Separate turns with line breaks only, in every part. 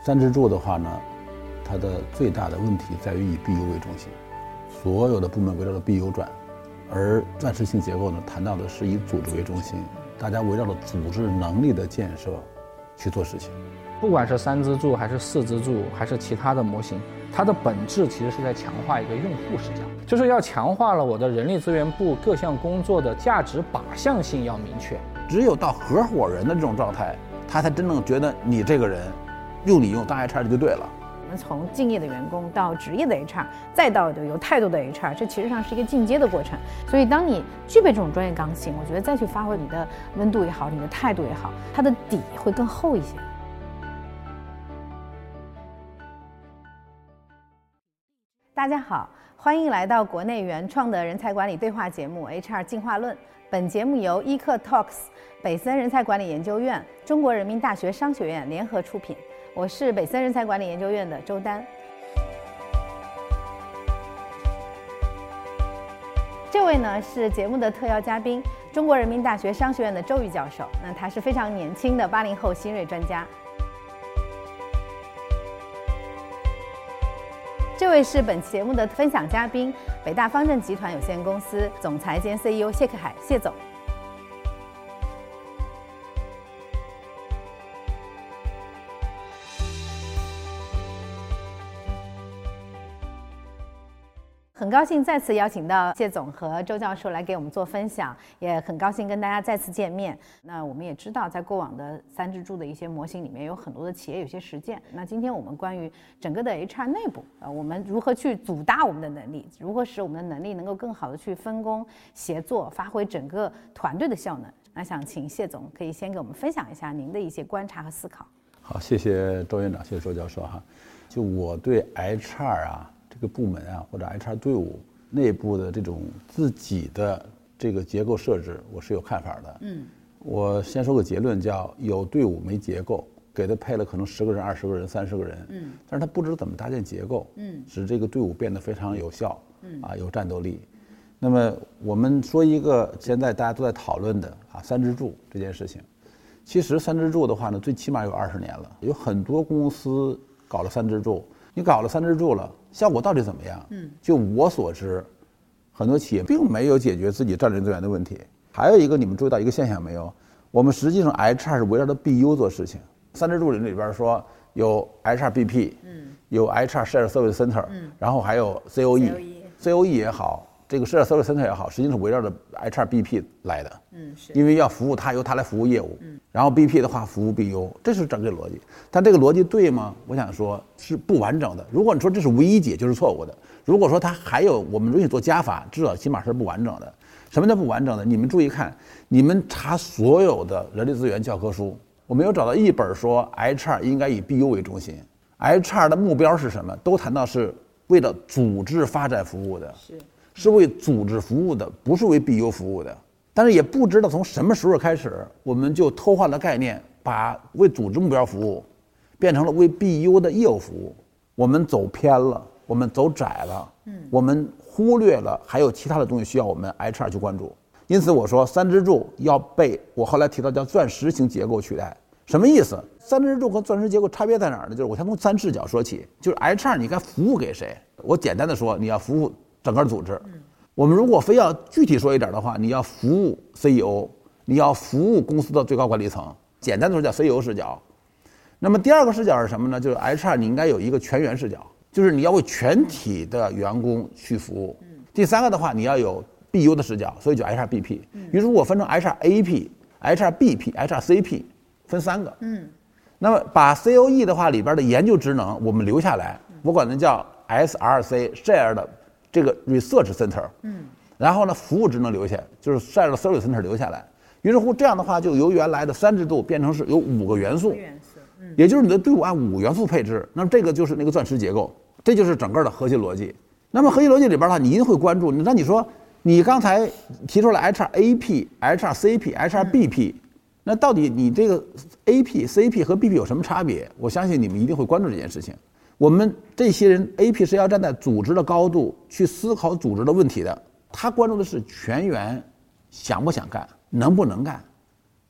三支柱的话呢，它的最大的问题在于以 BU 为中心，所有的部门围绕着 BU 转，而钻石性结构呢，谈到的是以组织为中心，大家围绕着组织能力的建设去做事情。
不管是三支柱还是四支柱，还是其他的模型，它的本质其实是在强化一个用户视角，就是要强化了我的人力资源部各项工作的价值靶向性要明确。
只有到合伙人的这种状态，他才真正觉得你这个人，用你用当 HR 就对了。
我们从敬业的员工到职业的 HR，再到有态度的 HR，这其实上是一个进阶的过程。所以，当你具备这种专业刚性，我觉得再去发挥你的温度也好，你的态度也好，它的底会更厚一些。大家好，欢迎来到国内原创的人才管理对话节目《HR 进化论》。本节目由易课 Talks、北森人才管理研究院、中国人民大学商学院联合出品。我是北森人才管理研究院的周丹。这位呢是节目的特邀嘉宾，中国人民大学商学院的周瑜教授。那他是非常年轻的八零后新锐专家。这位是本期节目的分享嘉宾，北大方正集团有限公司总裁兼 CEO 谢克海，谢总。很高兴再次邀请到谢总和周教授来给我们做分享，也很高兴跟大家再次见面。那我们也知道，在过往的三支柱的一些模型里面，有很多的企业有些实践。那今天我们关于整个的 HR 内部，呃，我们如何去组搭我们的能力，如何使我们的能力能够更好的去分工协作，发挥整个团队的效能？那想请谢总可以先给我们分享一下您的一些观察和思考。
好，谢谢周院长，谢谢周教授哈。就我对 HR 啊。这个部门啊，或者 HR 队伍内部的这种自己的这个结构设置，我是有看法的。嗯，我先说个结论，叫有队伍没结构，给他配了可能十个人、二十个人、三十个人。嗯，但是他不知道怎么搭建结构。嗯，使这个队伍变得非常有效。嗯，啊，有战斗力。那么我们说一个现在大家都在讨论的啊三支柱这件事情，其实三支柱的话呢，最起码有二十年了，有很多公司搞了三支柱。你搞了三支柱了，效果到底怎么样？嗯，就我所知，很多企业并没有解决自己战略资源的问题。还有一个，你们注意到一个现象没有？我们实际上 HR 是围绕着 BU 做事情。三支柱里里边说有 HRBP，嗯，有 HR Shared Service Center，嗯，然后还有 COE，COE 也好。这个 Shared Service Center 也好，实际上是围绕着 HRBP 来的。嗯，是。因为要服务他，由他来服务业务。嗯。然后 BP 的话服务 BU，这是整个逻辑。但这个逻辑对吗？我想说是不完整的。如果你说这是唯一解，就是错误的。如果说它还有我们允许做加法，至少起码是不完整的。什么叫不完整的？你们注意看，你们查所有的人力资源教科书，我没有找到一本说 HR 应该以 BU 为中心。HR 的目标是什么？都谈到是为了组织发展服务的。是。是为组织服务的，不是为 BU 服务的。但是也不知道从什么时候开始，我们就偷换了概念，把为组织目标服务变成了为 BU 的业务服务。我们走偏了，我们走窄了。嗯，我们忽略了还有其他的东西需要我们 HR 去关注。因此我说三支柱要被我后来提到叫钻石型结构取代。什么意思？三支柱和钻石结构差别在哪儿呢？就是我先从三视角说起，就是 HR 你该服务给谁？我简单的说，你要服务。整个组织，我们如果非要具体说一点的话，你要服务 CEO，你要服务公司的最高管理层。简单的说叫 CEO 视角。那么第二个视角是什么呢？就是 HR，你应该有一个全员视角，就是你要为全体的员工去服务。第三个的话，你要有 BU 的视角，所以叫 HRBP。比如我分成 HRAP、HRBP、HRCP，分三个。嗯。那么把 COE 的话里边的研究职能我们留下来，我管它叫 SRC Share 的。这个 research center，嗯，然后呢，服务职能留下，就是晒了 service center 留下来。于是乎，这样的话就由原来的三制度变成是有五个元素，元素，嗯，也就是你的队伍按五元素配置。那么这个就是那个钻石结构，这就是整个的核心逻辑。那么核心逻辑里边的话，你一定会关注。那你说你刚才提出了 HRAP、HRCP、HRBP，那到底你这个 AP、CP 和 BP 有什么差别？我相信你们一定会关注这件事情。我们这些人，AP 是要站在组织的高度去思考组织的问题的。他关注的是全员想不想干，能不能干。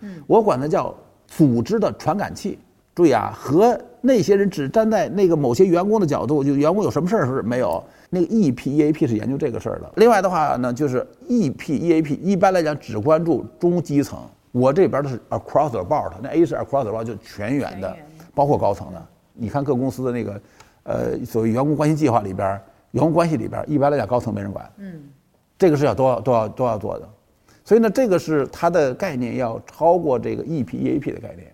嗯，我管它叫组织的传感器。注意啊，和那些人只站在那个某些员工的角度，就员工有什么事儿是没有。那个 EP、EAP 是研究这个事儿的。另外的话呢，就是 EP、EAP 一般来讲只关注中基层，我这边的是 across the board，那 A 是 across the board 就全员的，包括高层的。你看各公司的那个，呃，所谓员工关系计划里边，员工关系里边，一般来讲高层没人管。嗯，这个是要都要都要都要做的。所以呢，这个是它的概念要超过这个 EP、EAP 的概念。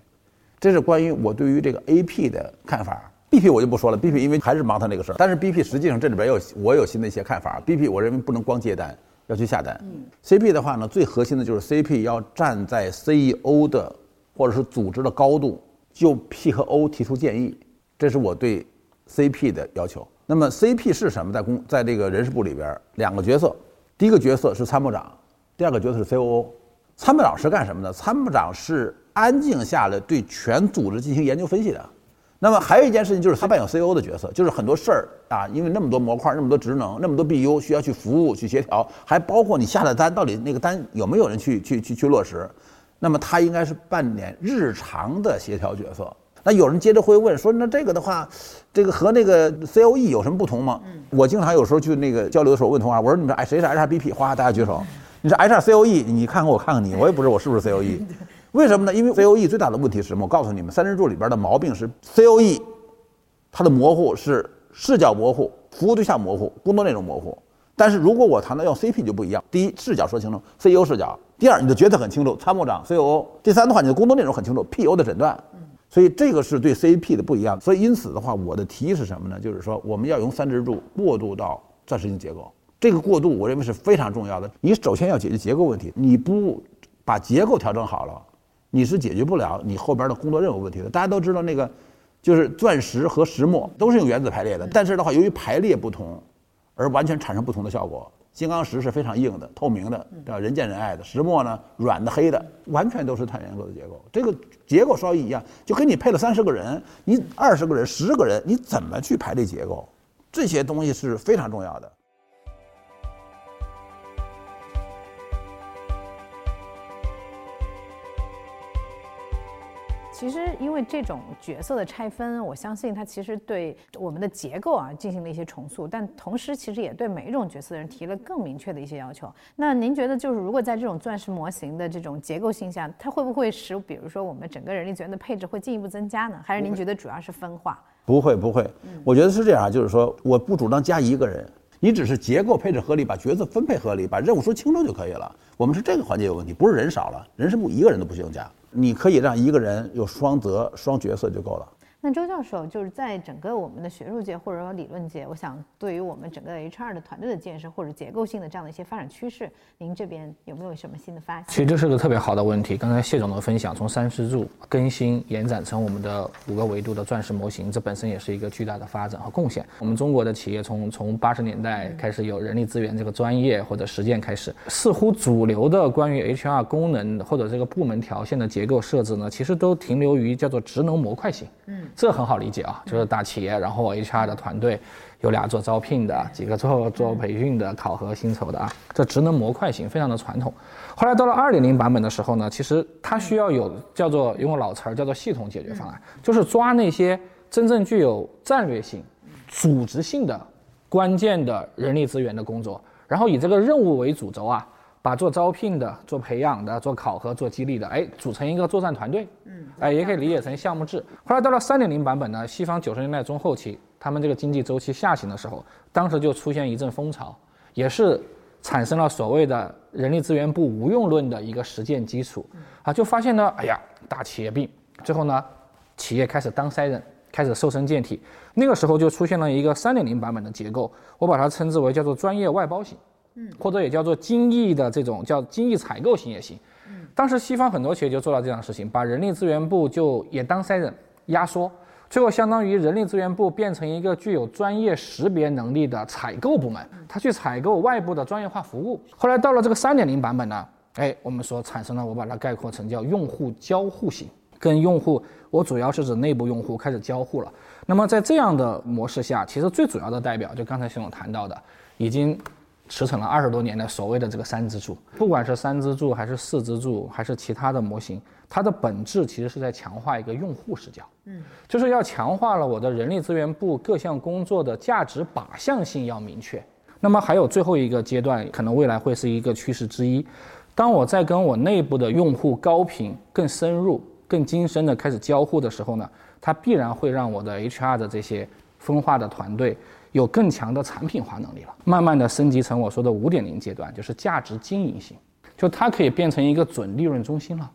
这是关于我对于这个 AP 的看法。BP 我就不说了，BP 因为还是忙他那个事儿。但是 BP 实际上这里边有我有新的一些看法。BP 我认为不能光接单，要去下单。嗯 CP 的话呢，最核心的就是 CP 要站在 CEO 的或者是组织的高度，就 P 和 O 提出建议。这是我对 CP 的要求。那么 CP 是什么？在公在这个人事部里边，两个角色，第一个角色是参谋长，第二个角色是 COO。参谋长是干什么的？参谋长是安静下来对全组织进行研究分析的。那么还有一件事情，就是他扮演 CEO 的角色，就是很多事儿啊，因为那么多模块、那么多职能、那么多 BU 需要去服务、去协调，还包括你下的单到底那个单有没有人去去去去落实，那么他应该是扮演日常的协调角色。那有人接着会问说，那这个的话，这个和那个 COE 有什么不同吗？我经常有时候去那个交流的时候问同行，我说你们哎谁是 HRBP？哗，大家举手。你是 HRCOE？你看看我看看你，我也不知道我是不是 COE。为什么呢？因为 COE 最大的问题是什么？我告诉你们，三支柱里边的毛病是 COE，它的模糊是视角模糊、服务对象模糊、工作内容模糊。但是如果我谈到用 CP 就不一样。第一，视角说清楚，CEO 视角；第二，你的决策很清楚，参谋长、COO；第三的话，你的工作内容很清楚，PO 的诊断。所以这个是对 CP 的不一样。所以因此的话，我的提议是什么呢？就是说我们要用三支柱过渡到钻石型结构。这个过渡我认为是非常重要的。你首先要解决结构问题，你不把结构调整好了。你是解决不了你后边的工作任务问题的。大家都知道那个，就是钻石和石墨都是用原子排列的，但是的话，由于排列不同，而完全产生不同的效果。金刚石是非常硬的、透明的，对吧？人见人爱的。石墨呢，软的、黑的，完全都是碳元素的结构。这个结构稍一一样，就跟你配了三十个人，你二十个人、十个人，你怎么去排列结构？这些东西是非常重要的。
其实，因为这种角色的拆分，我相信它其实对我们的结构啊进行了一些重塑，但同时其实也对每一种角色的人提了更明确的一些要求。那您觉得，就是如果在这种钻石模型的这种结构性下，它会不会使比如说我们整个人力资源的配置会进一步增加呢？还是您觉得主要是分化？
不会，不会。我觉得是这样，就是说我不主张加一个人，你只是结构配置合理，把角色分配合理，把任务说清楚就可以了。我们是这个环节有问题，不是人少了，人事部一个人都不需要加。你可以让一个人有双责、双角色就够了。
那周教授就是在整个我们的学术界或者说理论界，我想对于我们整个 HR 的团队的建设或者结构性的这样的一些发展趋势，您这边有没有什么新的发现？
其实这是个特别好的问题。刚才谢总的分享，从三支柱更新延展成我们的五个维度的钻石模型，这本身也是一个巨大的发展和贡献。我们中国的企业从从八十年代开始有人力资源这个专业或者实践开始，似乎主流的关于 HR 功能或者这个部门条线的结构设置呢，其实都停留于叫做职能模块型。嗯。这很好理解啊，就是大企业，然后 HR 的团队有俩做招聘的，几个做做培训的、考核薪酬的啊，这职能模块型非常的传统。后来到了二点零版本的时候呢，其实它需要有叫做用个老词儿叫做系统解决方案，就是抓那些真正具有战略性、组织性的关键的人力资源的工作，然后以这个任务为主轴啊。把做招聘的、做培养的、做考核、做激励的，哎，组成一个作战团队，嗯，哎，也可以理解成项目制。后来到了三点零版本呢，西方九十年代中后期，他们这个经济周期下行的时候，当时就出现一阵风潮，也是产生了所谓的人力资源部无用论的一个实践基础，啊，就发现呢，哎呀，大企业病，最后呢，企业开始当塞人，开始瘦身健体，那个时候就出现了一个三点零版本的结构，我把它称之为叫做专业外包型。嗯，或者也叫做精益的这种叫精益采购型也行。嗯，当时西方很多企业就做到这样的事情，把人力资源部就也当塞人压缩，最后相当于人力资源部变成一个具有专业识别能力的采购部门，他去采购外部的专业化服务。后来到了这个三点零版本呢，哎，我们说产生了，我把它概括成叫用户交互型，跟用户，我主要是指内部用户开始交互了。那么在这样的模式下，其实最主要的代表就刚才徐总谈到的，已经。驰骋了二十多年的所谓的这个三支柱，不管是三支柱还是四支柱，还是其他的模型，它的本质其实是在强化一个用户视角，嗯，就是要强化了我的人力资源部各项工作的价值靶向性要明确。那么还有最后一个阶段，可能未来会是一个趋势之一。当我在跟我内部的用户高频、更深入、更精深的开始交互的时候呢，它必然会让我的 HR 的这些分化的团队有更强的产品化能力了，慢慢的升级成我说的五点零阶段，就是价值经营性，就它可以变成一个准利润中心了。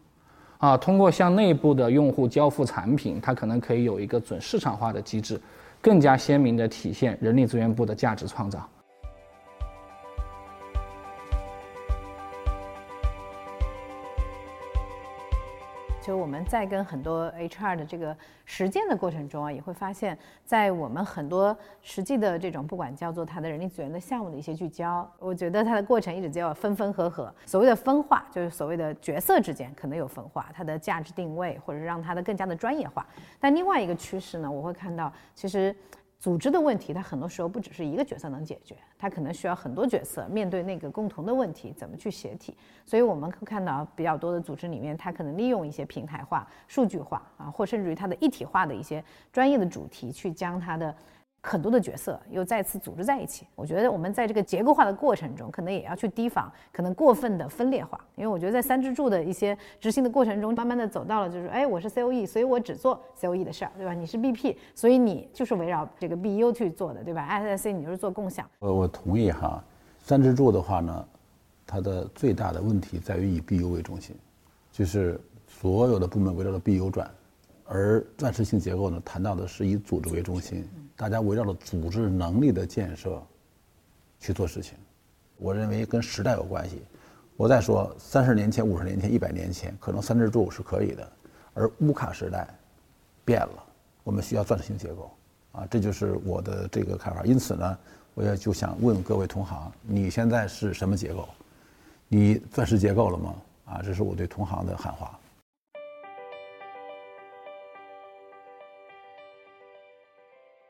啊，通过向内部的用户交付产品，它可能可以有一个准市场化的机制，更加鲜明的体现人力资源部的价值创造。
就我们在跟很多 HR 的这个实践的过程中啊，也会发现，在我们很多实际的这种不管叫做它的人力资源的项目的一些聚焦，我觉得它的过程一直就要分分合合。所谓的分化，就是所谓的角色之间可能有分化，它的价值定位或者让它的更加的专业化。但另外一个趋势呢，我会看到其实。组织的问题，它很多时候不只是一个角色能解决，它可能需要很多角色面对那个共同的问题，怎么去协体。所以我们会看到比较多的组织里面，它可能利用一些平台化、数据化啊，或甚至于它的一体化的一些专业的主题，去将它的。很多的角色又再次组织在一起，我觉得我们在这个结构化的过程中，可能也要去提防可能过分的分裂化，因为我觉得在三支柱的一些执行的过程中，慢慢的走到了就是，哎，我是 C O E，所以我只做 C O E 的事儿，对吧？你是 B P，所以你就是围绕这个 B U 去做的，对吧？S S C 你就是做共享。
呃，我同意哈，三支柱的话呢，它的最大的问题在于以 B U 为中心，就是所有的部门围绕着 B U 转，而钻石性结构呢，谈到的是以组织为中心。大家围绕着组织能力的建设去做事情，我认为跟时代有关系。我再说，三十年前、五十年前、一百年前，可能三支柱是可以的，而乌卡时代变了，我们需要钻石型结构啊，这就是我的这个看法。因此呢，我也就想问各位同行，你现在是什么结构？你钻石结构了吗？啊，这是我对同行的喊话。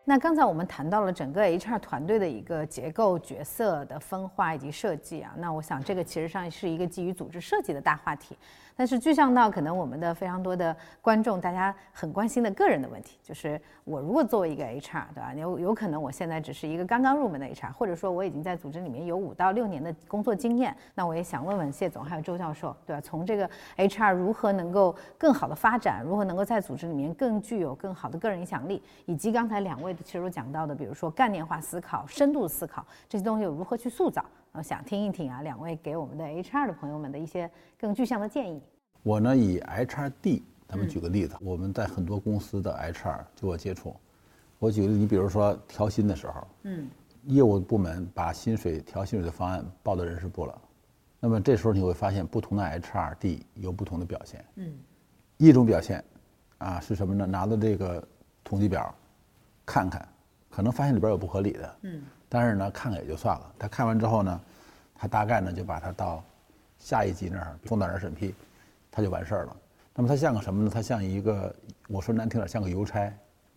那刚才我们谈到了整个 HR 团队的一个结构、角色的分化以及设计啊，那我想这个其实上是一个基于组织设计的大话题。但是具象到可能我们的非常多的观众，大家很关心的个人的问题，就是我如果作为一个 HR，对吧？有有可能我现在只是一个刚刚入门的 HR，或者说我已经在组织里面有五到六年的工作经验，那我也想问问谢总还有周教授，对吧？从这个 HR 如何能够更好的发展，如何能够在组织里面更具有更好的个人影响力，以及刚才两位其实我讲到的，比如说概念化思考、深度思考这些东西如何去塑造？我想听一听啊，两位给我们的 HR 的朋友们的一些更具象的建议。
我呢，以 HRD，咱们举个例子，我们在很多公司的 HR 就我接触。我举个例子，你比如说调薪的时候，嗯，业务部门把薪水调薪水的方案报到人事部了，那么这时候你会发现，不同的 HRD 有不同的表现。嗯，一种表现，啊，是什么呢？拿着这个统计表，看看，可能发现里边有不合理的，嗯，但是呢，看看也就算了。他看完之后呢，他大概呢就把它到下一级那儿送到那儿审批。他就完事儿了。那么他像个什么呢？他像一个，我说难听点，像个邮差，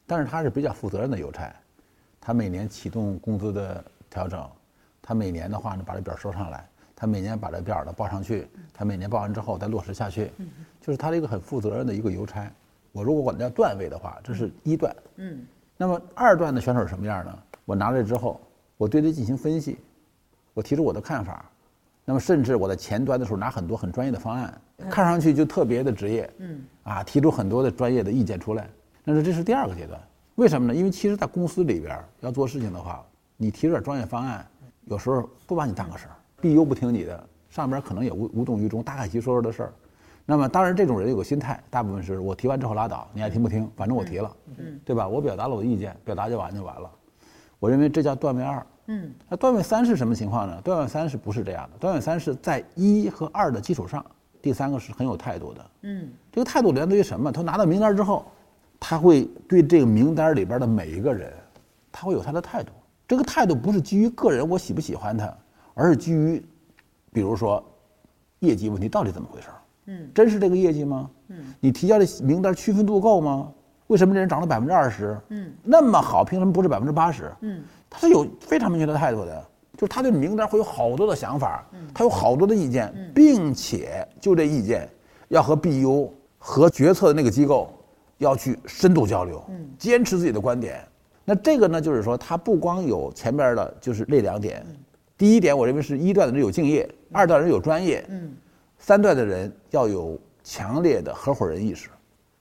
但是他是比较负责任的邮差。他每年启动工资的调整，他每年的话呢把这表收上来，他每年把这表呢报上去，他每年报完之后再落实下去，就是他是一个很负责任的一个邮差。我如果管它叫段位的话，这是一段。嗯。那么二段的选手是什么样呢？我拿来之后，我对这进行分析，我提出我的看法。那么，甚至我在前端的时候拿很多很专业的方案，看上去就特别的职业，嗯，啊，提出很多的专业的意见出来。但是这是第二个阶段，为什么呢？因为其实，在公司里边要做事情的话，你提出点专业方案，有时候不把你当个事儿，BU 不听你的，上边可能也无无动于衷，大概其说说的事儿。那么，当然这种人有个心态，大部分是我提完之后拉倒，你爱听不听，反正我提了，嗯，对吧？我表达了我的意见，表达就完就完了。我认为这叫段位二。嗯，那段位三是什么情况呢？段位三是不是这样的？段位三是在一和二的基础上，第三个是很有态度的。嗯，这个态度来自于什么？他拿到名单之后，他会对这个名单里边的每一个人，他会有他的态度。这个态度不是基于个人我喜不喜欢他，而是基于，比如说，业绩问题到底怎么回事？嗯，真是这个业绩吗？嗯，你提交的名单区分度够吗？为什么这人涨了百分之二十？嗯，那么好，凭什么不是百分之八十？嗯。他是有非常明确的态度的，就是他对名单会有好多的想法，他有好多的意见，并且就这意见要和 BU 和决策的那个机构要去深度交流，坚持自己的观点。那这个呢，就是说他不光有前边的，就是那两点。第一点，我认为是一段的人有敬业，二段人有专业，三段的人要有强烈的合伙人意识。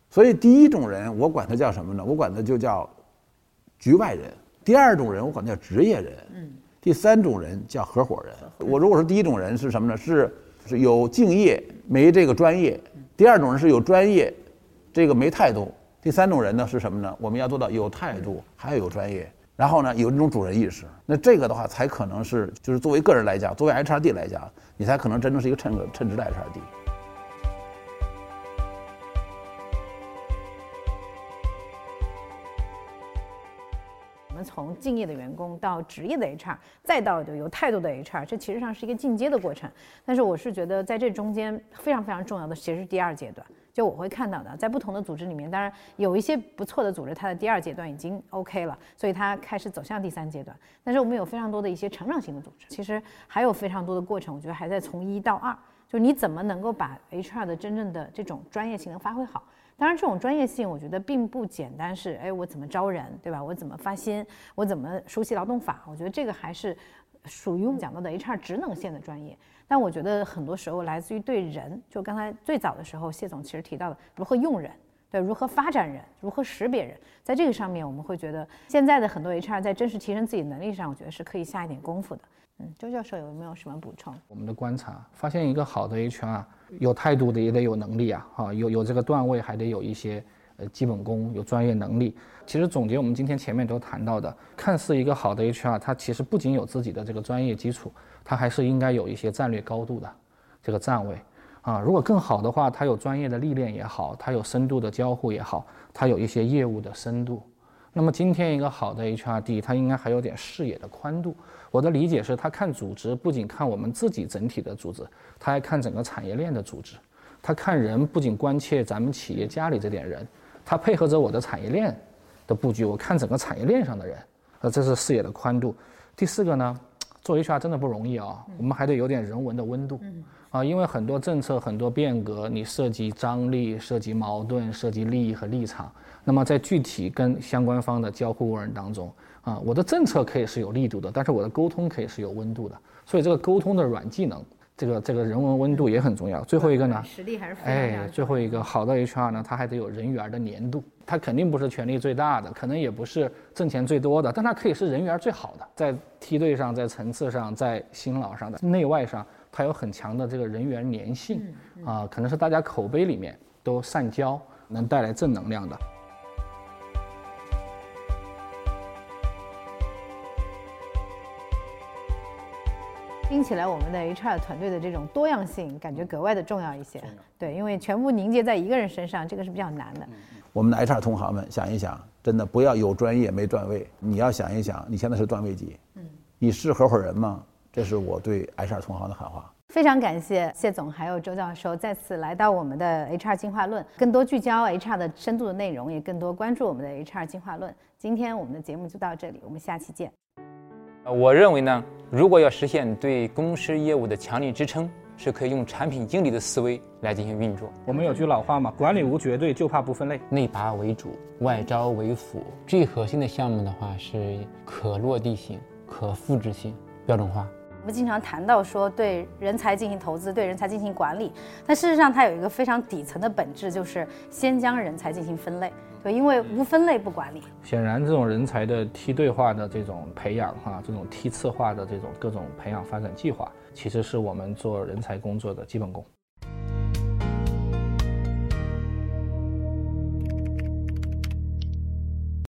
所以第一种人，我管他叫什么呢？我管他就叫局外人。第二种人，我管他叫职业人。嗯。第三种人叫合伙人。我如果说第一种人是什么呢？是是有敬业没这个专业。第二种人是有专业，这个没态度。第三种人呢是什么呢？我们要做到有态度，还要有专业，然后呢有这种主人意识。那这个的话，才可能是就是作为个人来讲，作为 HRD 来讲，你才可能真正是一个称称职的 HRD。
从敬业的员工到职业的 HR，再到有态度的 HR，这其实上是一个进阶的过程。但是我是觉得在这中间非常非常重要的其实是第二阶段。就我会看到的，在不同的组织里面，当然有一些不错的组织，它的第二阶段已经 OK 了，所以它开始走向第三阶段。但是我们有非常多的一些成长型的组织，其实还有非常多的过程，我觉得还在从一到二，就你怎么能够把 HR 的真正的这种专业性能发挥好。当然，这种专业性我觉得并不简单，是哎，我怎么招人，对吧？我怎么发薪，我怎么熟悉劳动法？我觉得这个还是属于我们讲到的 HR 职能线的专业。但我觉得很多时候来自于对人，就刚才最早的时候，谢总其实提到的如何用人，对，如何发展人，如何识别人，在这个上面，我们会觉得现在的很多 HR 在真实提升自己能力上，我觉得是可以下一点功夫的。嗯，周教授有没有什么补充？
我们的观察发现，一个好的 HR 有态度的也得有能力啊，哈，有有这个段位还得有一些呃基本功，有专业能力。其实总结我们今天前面都谈到的，看似一个好的 HR，他其实不仅有自己的这个专业基础，他还是应该有一些战略高度的这个站位啊。如果更好的话，他有专业的历练也好，他有深度的交互也好，他有一些业务的深度。那么今天一个好的 HRD，他应该还有点视野的宽度。我的理解是，他看组织不仅看我们自己整体的组织，他还看整个产业链的组织。他看人不仅关切咱们企业家里这点人，他配合着我的产业链的布局，我看整个产业链上的人。呃，这是视野的宽度。第四个呢，做 HR 真的不容易啊，我们还得有点人文的温度。啊，因为很多政策、很多变革，你涉及张力、涉及矛盾、涉及利益和立场。那么在具体跟相关方的交互过程当中，啊，我的政策可以是有力度的，但是我的沟通可以是有温度的。所以这个沟通的软技能，这个这个人文温度也很重要。最后一个呢，
实力还是哎，
最后一个好的 HR 呢，他还得有人缘的粘度。他肯定不是权力最大的，可能也不是挣钱最多的，但他可以是人缘最好的，在梯队上，在层次上，在新老上的内外上。它有很强的这个人员粘性啊，可能是大家口碑里面都善交，能带来正能量的。
听起来，我们的 HR 团队的这种多样性感觉格外的重要一些。对，因为全部凝结在一个人身上，这个是比较难的。
我们的 HR 同行们想一想，真的不要有专业没段位，你要想一想，你现在是段位级，嗯，你是合伙人吗？这是我对 HR 同行的喊话。
非常感谢谢总还有周教授再次来到我们的 HR 进化论，更多聚焦 HR 的深度的内容，也更多关注我们的 HR 进化论。今天我们的节目就到这里，我们下期见。
呃，我认为呢，如果要实现对公司业务的强力支撑，是可以用产品经理的思维来进行运作。
我们有句老话嘛，管理无绝对，就怕不分类。
内拔为主，外招为辅。最核心的项目的话是可落地性、可复制性、标准化。
我们经常谈到说对人才进行投资，对人才进行管理，但事实上它有一个非常底层的本质，就是先将人才进行分类。对，因为无分类不管理。
显然，这种人才的梯队化的这种培养，哈，这种梯次化的这种各种培养发展计划，其实是我们做人才工作的基本功。